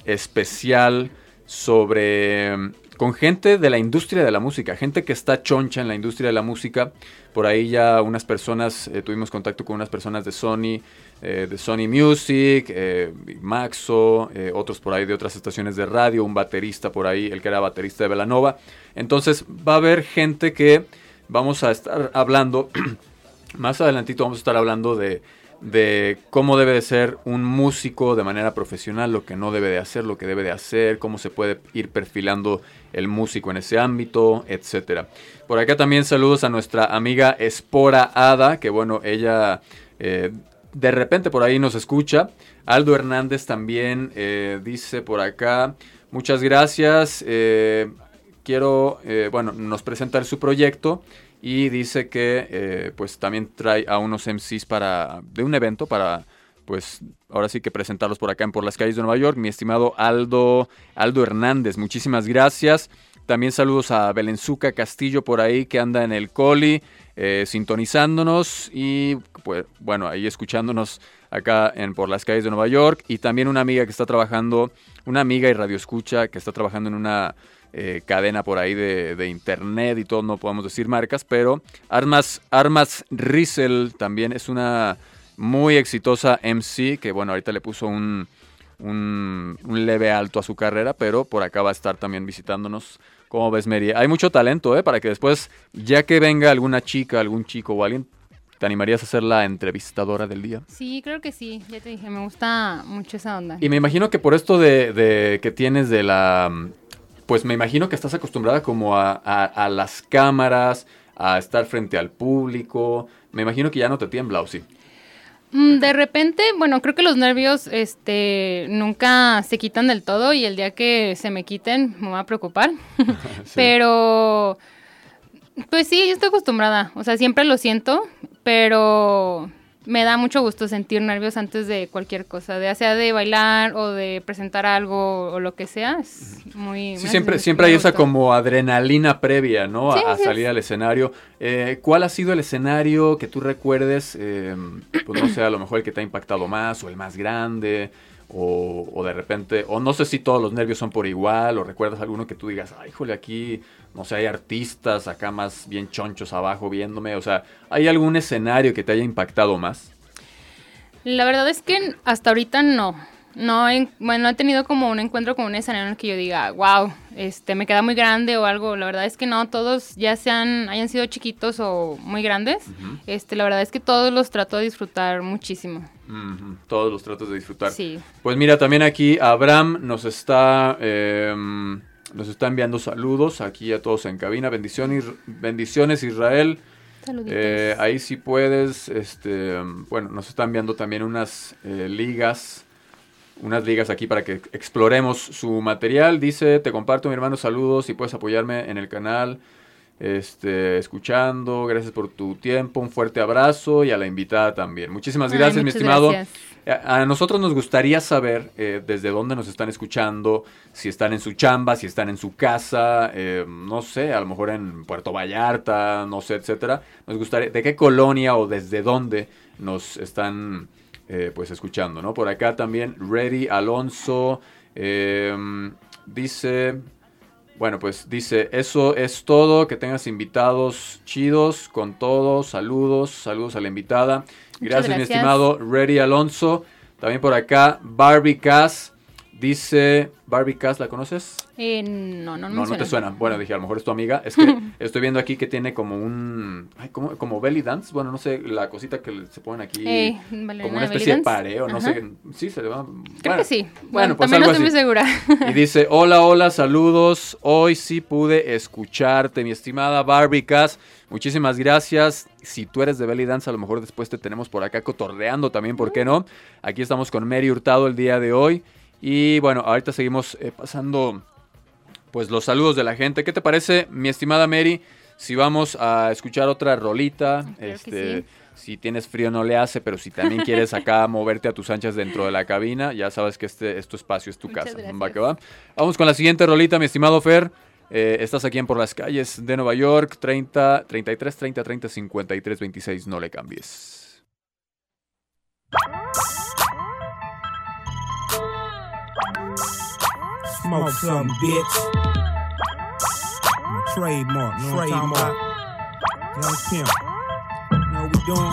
especial sobre con gente de la industria de la música, gente que está choncha en la industria de la música. Por ahí ya unas personas, eh, tuvimos contacto con unas personas de Sony, eh, de Sony Music, eh, Maxo, otros por ahí de otras estaciones de radio, un baterista por ahí, el que era baterista de Velanova. Entonces va a haber gente que vamos a estar hablando, <clears throat> más adelantito vamos a estar hablando de, de cómo debe de ser un músico de manera profesional, lo que no debe de hacer, lo que debe de hacer, cómo se puede ir perfilando el músico en ese ámbito, etcétera. Por acá también saludos a nuestra amiga Espora Ada, que bueno, ella eh, de repente por ahí nos escucha. Aldo Hernández también eh, dice por acá, muchas gracias. eh, quiero, bueno, nos presentar su proyecto y dice que eh, pues también trae a unos MCs para, de un evento para, pues ahora sí que presentarlos por acá en Por las calles de Nueva York. Mi estimado Aldo, Aldo Hernández, muchísimas gracias. También saludos a Belenzuca Castillo por ahí que anda en el Coli, eh, sintonizándonos y pues bueno, ahí escuchándonos acá en Por las calles de Nueva York. Y también una amiga que está trabajando, una amiga y radioescucha que está trabajando en una eh, cadena por ahí de, de, internet y todo, no podemos decir marcas, pero Armas, Armas Riesel también es una muy exitosa MC que bueno, ahorita le puso un, un, un leve alto a su carrera, pero por acá va a estar también visitándonos ¿Cómo ves, Mary? Hay mucho talento, ¿eh? Para que después, ya que venga alguna chica, algún chico o alguien, ¿te animarías a ser la entrevistadora del día? Sí, creo que sí. Ya te dije, me gusta mucho esa onda. Y me imagino que por esto de, de que tienes de la... Pues me imagino que estás acostumbrada como a, a, a las cámaras, a estar frente al público. Me imagino que ya no te tiembla, ¿o sí? Mm, De repente, bueno, creo que los nervios este, nunca se quitan del todo y el día que se me quiten me va a preocupar. <laughs> <laughs> Pero, pues sí, yo estoy acostumbrada. O sea, siempre lo siento, pero me da mucho gusto sentir nervios antes de cualquier cosa, ya sea de bailar o de presentar algo o lo que sea. Es muy... Sí, siempre, siempre hay esa como adrenalina previa, ¿no? Sí, a, a sí, salir al escenario. Eh, ¿Cuál ha sido el escenario que tú recuerdes? eh, pues no sé, a lo mejor el que te ha impactado más o el más grande. O, de repente, o no sé si todos los nervios son por igual, o recuerdas alguno que tú digas, ay, híjole, aquí, no sé, hay artistas acá más bien chonchos abajo viéndome, o sea, ¿hay algún escenario que te haya impactado más? La verdad es que hasta ahorita no. No, he- bueno, he tenido como un encuentro con un escenario en el que yo diga, wow, este, me queda muy grande o algo. La verdad es que no, todos ya sean, hayan sido chiquitos o muy grandes. Este, la verdad es que todos los trato de disfrutar muchísimo. Todos los tratos de disfrutar. Sí. Pues mira, también aquí Abraham nos está, eh, nos está enviando saludos aquí a todos en cabina. Bendiciones, bendiciones Israel. Saluditos. Eh, ahí sí puedes, este, bueno, nos está enviando también unas eh, ligas, unas ligas aquí para que exploremos su material. Dice, te comparto mi hermano, saludos y puedes apoyarme en el canal, este, escuchando. Gracias por tu tiempo, un fuerte abrazo y a la invitada también. Muchísimas Ay, gracias, mi estimado. gracias. A a nosotros nos gustaría saber eh, desde dónde nos están escuchando, si están en su chamba, si están en su casa, eh, no sé, a lo mejor en Puerto Vallarta, no sé, etcétera. Nos gustaría, de qué colonia o desde dónde nos están eh, pues escuchando, ¿no? Por acá también Ready Alonso eh, dice, bueno, pues dice, eso es todo, que tengas invitados chidos con todos, saludos, saludos a la invitada. Gracias, mi gracias. estimado Ready Alonso. También por acá, Barbie Cass dice, Barbie Cass, ¿la conoces? Eh, no, no, no, No, me no te suena. Bueno, dije, a lo mejor es tu amiga. Es que <laughs> estoy viendo aquí que tiene como un... Ay, como, como belly dance. Bueno, no sé, la cosita que se ponen aquí. Eh, como una especie de pareo, no sé. Sí, se le va... Creo bueno, que sí. Bueno, Bueno, pues también no algo estoy muy así. segura. Y dice, hola, hola, saludos. Hoy sí pude escucharte, mi estimada Barbie Cass. Muchísimas gracias. Si tú eres de Belly Dance, a lo mejor después te tenemos por acá cotorreando también, ¿por qué no? Aquí estamos con Mary Hurtado el día de hoy. Y bueno, ahorita seguimos eh, pasando pues los saludos de la gente. ¿Qué te parece, mi estimada Mary? Si vamos a escuchar otra rolita, este, sí. si tienes frío no le hace, pero si también quieres acá <laughs> moverte a tus anchas dentro de la cabina, ya sabes que este es tu espacio, es tu Muchas casa. gracias. Va que va. Vamos con la siguiente rolita, mi estimado Fer. Eh, estás aquí en Por las Calles de Nueva York, 30, 33, 30, 30, 53, 26, no le cambies. Smoke some, bitch. A trademark, trademark. Young Pimp. Know what we doing?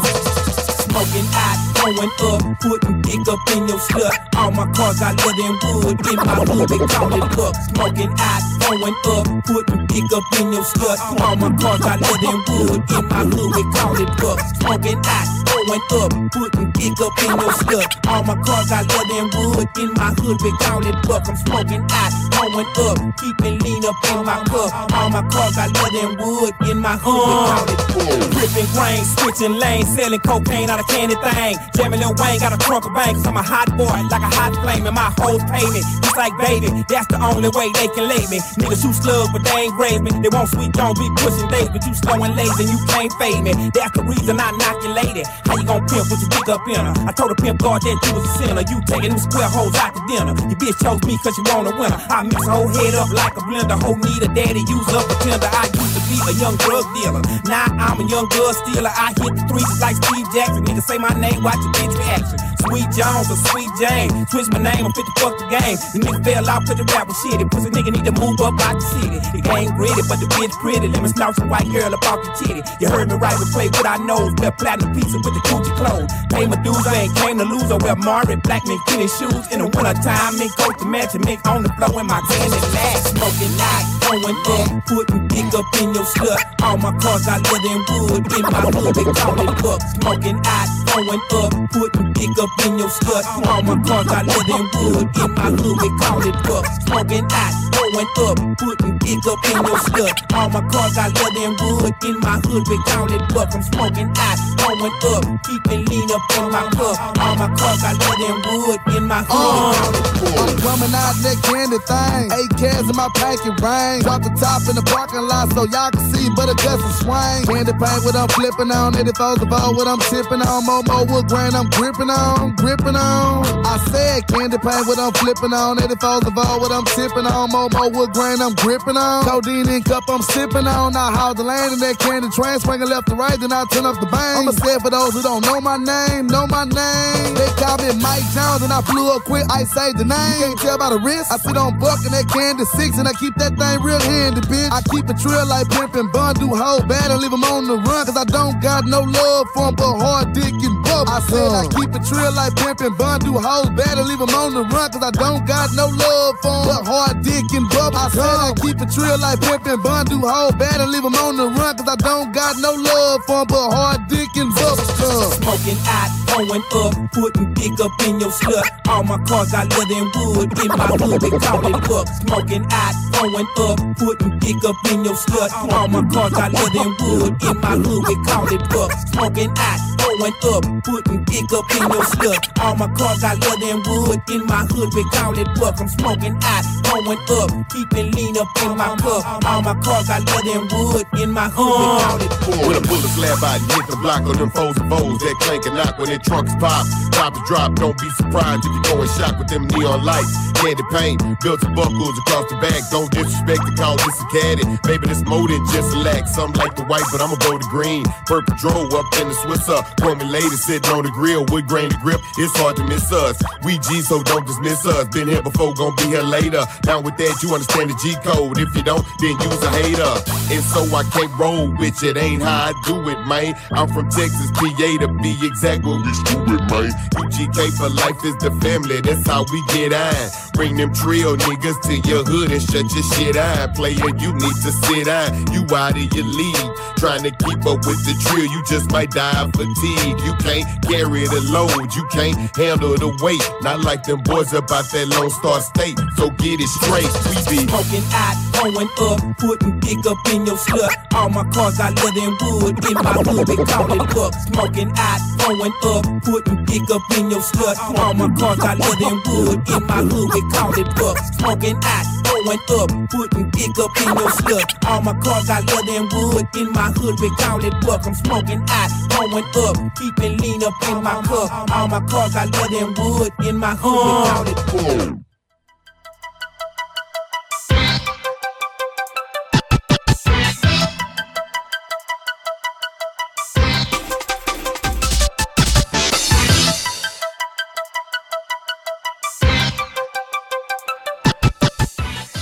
Smoking hot, going up, putting dick up in your slut. All my cars got leather and wood in my hood, they call it look. Smoking hot, going up, putting dick up in your slut. All oh my cars got leather and wood in my hood, we call it look. Smoking hot, going up, putting dick up in your slut. All my cars got leather and wood in my hood, we call it look. I'm smoking hot, going up, keeping lean up in my cup. All my cars got leather and wood in my hood, they call it look. Ripping grain, switching lanes, selling cocaine out of candy thing. Jamming Lil Wayne got a trunk of bank, I'm a hot boy, like a hot flame, and my hoes pay me. Just like baby, that's the only way they can lay me. Niggas shoot slugs, but they ain't me. They want sweet Jones, be pushing days, but you slow and lazy, you can't fade me. That's the reason I knock your. How you gon' pimp with your dick up in her? I told the pimp guard that you was a sinner. You taking them square holes out to dinner. Your bitch chose me cause you want a winner. I mix whole head up like a blender. Whole need a daddy, use up a tender. I used to be a young drug dealer. Now I'm a young drug stealer. I hit the threes like Steve Jackson. Nigga say my name, watch your bitch reaction. Sweet Jones or Sweet Jane. Switch my name, I'm fit to fuck the game. The nigga fell off to the rapper shit. It pussy nigga need to move up out the city. The game gritty, but the bitch pretty. Let me snout some white girl off the titty. You heard me right, we play with our nose. Wear platinum pizza with the coochie clothes. Pay my dues, I ain't came to lose. I wear Mari black men Kenny shoes. In the winter time, make coat to match and make on the floor in my candy lash. Smoking night, going up, putting dick up in your slut. All my cars I live in wood. In my hood, they call it buck. Smoking out, going up, putting dick up in your slut. All my cars I live in wood. In my hood, we call it buck. Smoking out, going up, up, putting dick up in your slut. All my cars I live in wood. In my hood, we it buck. I'm smoking out, going up, keeping lean up in my cup. All my cars I live in wood. In my hood, buck. I'm coming out that candy thing. Eight cans in my packet ring. Drop the top in the parking lot so y'all can see, but it doesn't swing. Candy paint what I'm flipping on. 84's about what I'm tipping on. Momo wood grain I'm gripping on, gripping on. I said candy paint what I'm flipping on. 84's about what I'm tipping on. Momo wood grain I'm gripping on. Codeine in cup I'm sipping on. I haul the land in that candy train, swinging left to right, then I turn up the bang. I'ma say for those who don't know my name, know my name. They call me Mike Jones and I flew up quick. I say the name. You can't tell by the wrist. I sit on buck in that candy six and I keep that thing real handy, bitch. I keep it trill like pimpin' bun, do hold bad and leave 'em on the run. Cause I don't got no love for 'em but hard dick and bubble. I said uh. I keep it trill like pimpin' bun, do hold bad and leave 'em on the run. Cause I don't got no love for 'em but hard dick and bubble. I said I keep it trill like pimpin' bun, hold bad and leave 'em on the run. Cause I don't got no love for 'em but hard dick and bubble. Smoking out, going up, putting dick up in your slut. All my cars I live in wood. In my hood, they call it buck. Smoking out, going up, putting dick up in your slut. All my cars I live in wood. In my hood, we call it buck. Smoking out, going up, putting dick up in your slut. All my cars I live in wood. In my hood, we call it buck. I'm smoking out, going up, keeping lean up in my cup. All my cars I live in wood. In my hood, uh. we call it buck. When a bullet slap out and hit the block on them foes and foes that clank and knock when their trunks pop. Drop is drop, don't be surprised if you go in shock with them neon lights. Candy paint, built and buckles across the back. Don't disrespect the call this a caddy. Maybe this more than just a lack. Some like the white, but I'ma go to green. Purple drove up in the Swisser. Call me lady sitting on the grill, wood grain to grip. It's hard to miss us. We G, so don't dismiss us. Been here before, gon' be here later. Down with that, you understand the G code. If you don't, then use a hater. And so I can't roll with it. Ain't how I do it, man. I'm from Texas, PA to be exact. What we stupid, man. UGK for life is the family. That's how we get on. Bring them trill niggas to your hood and shut your shit on. Player, you need to sit on. You out of your league. Trying to keep up with the drill, you just might die of fatigue. You can't carry the load, you can't handle the weight. Not like them boys about that Lone Star State. So get it straight, we be Smoking out, going up, putting dick up in your slut. All my cars I live in wood. In my hood, they call it buck. Smoking out, going up, putting dick up in your slut. All my cars I live in wood. In my hood, we call it buck. Smoking out, going up, putting dick up in your slut. All my cars I live in wood. In my hood, we call it buck. I'm smoking out, going up, keeping lean up in my cup. All my cars I live in wood. In my hood, we call it buck.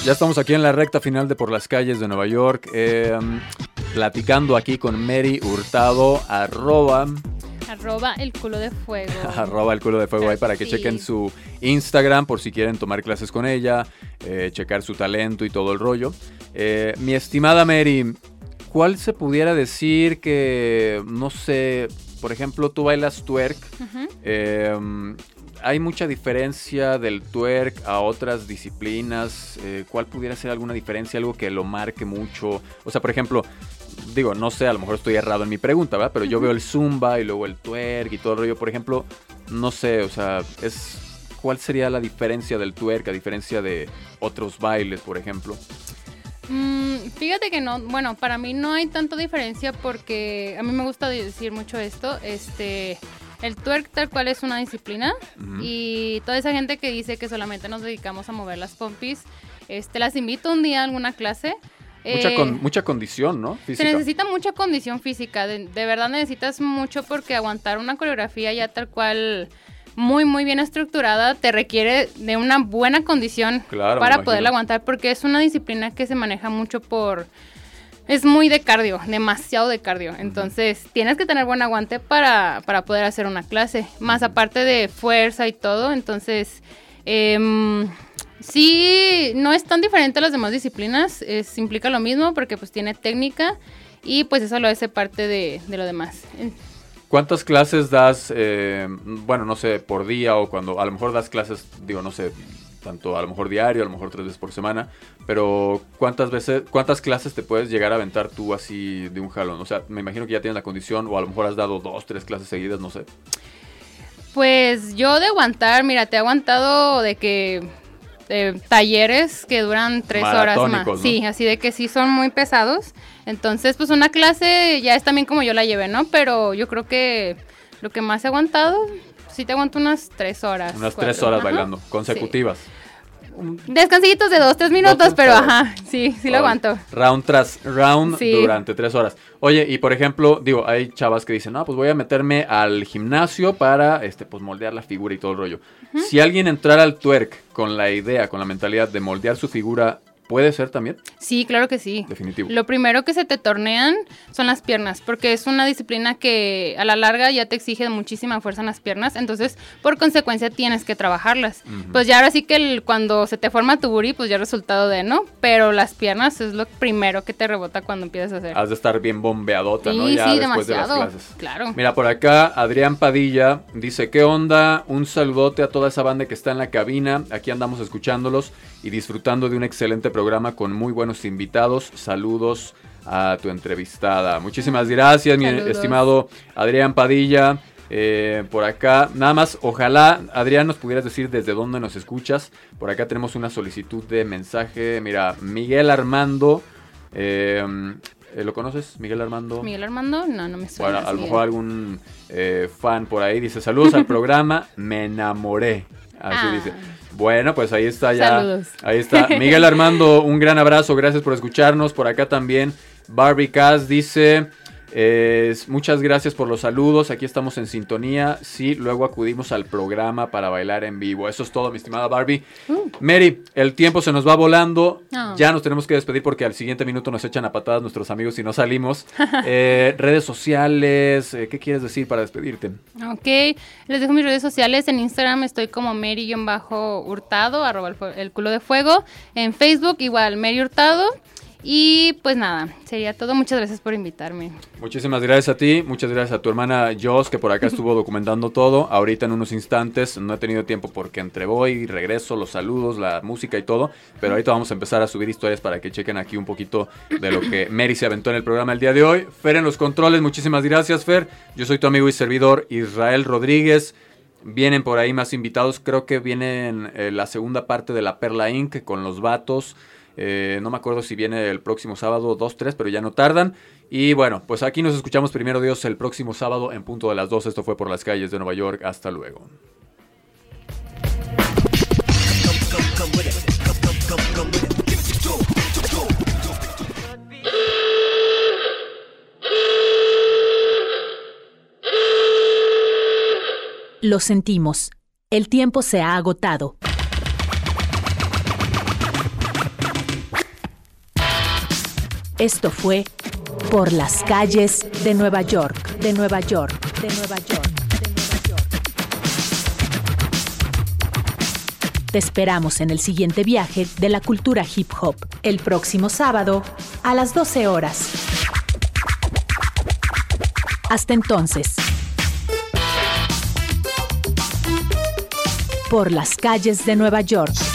Ya estamos aquí en la recta final de Por las calles de Nueva York, eh, platicando aquí con Mary Hurtado, arroba, Arroba el culo de fuego. <laughs> arroba el culo de fuego ahí para que Sí. chequen su Instagram por si quieren tomar clases con ella, eh, checar su talento y todo el rollo. Eh, mi estimada Mary, ¿cuál se pudiera decir que, no sé, por ejemplo, tú bailas twerk? ¿Hay mucha diferencia del twerk a otras disciplinas? Eh, ¿Cuál pudiera ser alguna diferencia, algo que lo marque mucho? O sea, por ejemplo, digo, no sé, a lo mejor estoy errado en mi pregunta, ¿verdad? Pero yo veo el zumba y luego el twerk y todo el rollo. Por ejemplo, no sé, o sea, es ¿cuál sería la diferencia del twerk a diferencia de otros bailes, por ejemplo? Mm, fíjate que no, bueno, para mí no hay tanta diferencia porque a mí me gusta decir mucho esto, este, el twerk tal cual es una disciplina y toda esa gente que dice que solamente nos dedicamos a mover las pompis, Este, las invito un día a alguna clase. Mucha, Eh, con- mucha condición, ¿no? se necesita mucha condición física, de, de verdad necesitas mucho porque aguantar una coreografía ya tal cual muy muy bien estructurada te requiere de una buena condición Claro, para poderla aguantar porque es una disciplina que se maneja mucho por es muy de cardio, demasiado de cardio. Entonces, tienes que tener buen aguante para, para poder hacer una clase. Más aparte de fuerza y todo. Entonces, em, sí, no es tan diferente a las demás disciplinas. Es, implica lo mismo porque pues tiene técnica y pues eso lo hace parte de, de lo demás. ¿Cuántas clases das, eh, bueno, no sé, por día o cuando a lo mejor das clases, digo, no sé, tanto a lo mejor diario, a lo mejor tres veces por semana, pero ¿cuántas veces, cuántas clases te puedes llegar a aventar tú así de un jalón? O sea, me imagino que ya tienes la condición o a lo mejor has dado dos, tres clases seguidas, no sé. Pues yo de aguantar, mira, te he aguantado de que eh, talleres que duran tres horas más. ¿no? Sí, así de que sí son muy pesados. Entonces, pues una clase ya es también como yo la llevé, ¿no? Pero yo creo que lo que más he aguantado, sí te aguanto unas tres horas. Unas cuatro. tres horas Ajá. bailando, consecutivas. Descansitos de dos, tres minutos, tres pero horas. ajá, sí, sí lo aguanto. Round tras round Sí. durante tres horas. Oye, y por ejemplo, digo, hay chavas que dicen, no, pues voy a meterme al gimnasio para, este, pues moldear la figura y todo el rollo. Si alguien entrara al twerk con la idea, con la mentalidad de moldear su figura, ¿puede ser también? Sí, claro que sí. Definitivo. Lo primero que se te tornean son las piernas, porque es una disciplina que a la larga ya te exige muchísima fuerza en las piernas, entonces por consecuencia tienes que trabajarlas. Pues ya ahora sí que el- cuando se te forma tu booty, pues ya resultado de, ¿no? Pero las piernas es lo primero que te rebota cuando empiezas a hacer. Has de estar bien bombeadota, ¿no? Ya sí, después de las demasiado. clases. Claro. Mira, por acá Adrián Padilla dice, ¿qué onda? Un saludote a toda esa banda que está en la cabina. Aquí andamos escuchándolos y disfrutando de un excelente programa con muy buenos invitados. Saludos a tu entrevistada. Muchísimas gracias, mi estimado Adrián Padilla. Eh, por acá, nada más, ojalá, Adrián, nos pudieras decir desde dónde nos escuchas. Por acá tenemos una solicitud de mensaje. Mira, Miguel Armando. eh, ¿Lo conoces? Miguel Armando. Miguel Armando, no, no me suena. Bueno, a lo mejor algún eh, fan por ahí dice, saludos al <laughs> programa, me enamoré. Así Ah. dice. Bueno, pues ahí está ya. Saludos. Ahí está. Miguel Armando, un gran abrazo, gracias por escucharnos. Por acá también, Barbie Cass dice, eh, muchas gracias por los saludos, aquí estamos en sintonía. Sí, luego acudimos al programa para bailar en vivo. Eso es todo, mi estimada Barbie. Mary, el tiempo se nos va volando. Ya nos tenemos que despedir porque al siguiente minuto nos echan a patadas nuestros amigos si no salimos. <laughs> Eh, redes sociales, eh, ¿qué quieres decir para despedirte? Ok, les dejo mis redes sociales. En Instagram estoy como Mary-Hurtado, arroba el, el culo de fuego. En Facebook igual, Mary Hurtado. Y pues nada, sería todo. Muchas gracias por invitarme. Muchísimas gracias a ti, muchas gracias a tu hermana Jos que por acá <laughs> estuvo documentando todo. Ahorita en unos instantes, no he tenido tiempo porque entre voy regreso, los saludos, la música y todo. Pero ahorita vamos a empezar a subir historias para que chequen aquí un poquito de lo que Mary se aventó en el programa el día de hoy. Fer en los controles, muchísimas gracias Fer. Yo soy tu amigo y servidor Israel Rodríguez. Vienen por ahí más invitados, creo que vienen eh, la segunda parte de la Perla Inc. con los vatos. Eh, no me acuerdo si viene el próximo sábado 2, 3, pero ya no tardan. Y bueno, pues aquí nos escuchamos primero Dios el próximo sábado en punto de las 2. Esto fue por las calles de Nueva York. Hasta luego. Lo sentimos. El tiempo se ha agotado. Esto fue Por las calles de Nueva York, de Nueva York, de Nueva York, de Nueva York. Te esperamos en el siguiente viaje de la cultura hip hop, el próximo sábado a las 12 horas. Hasta entonces. Por las calles de Nueva York.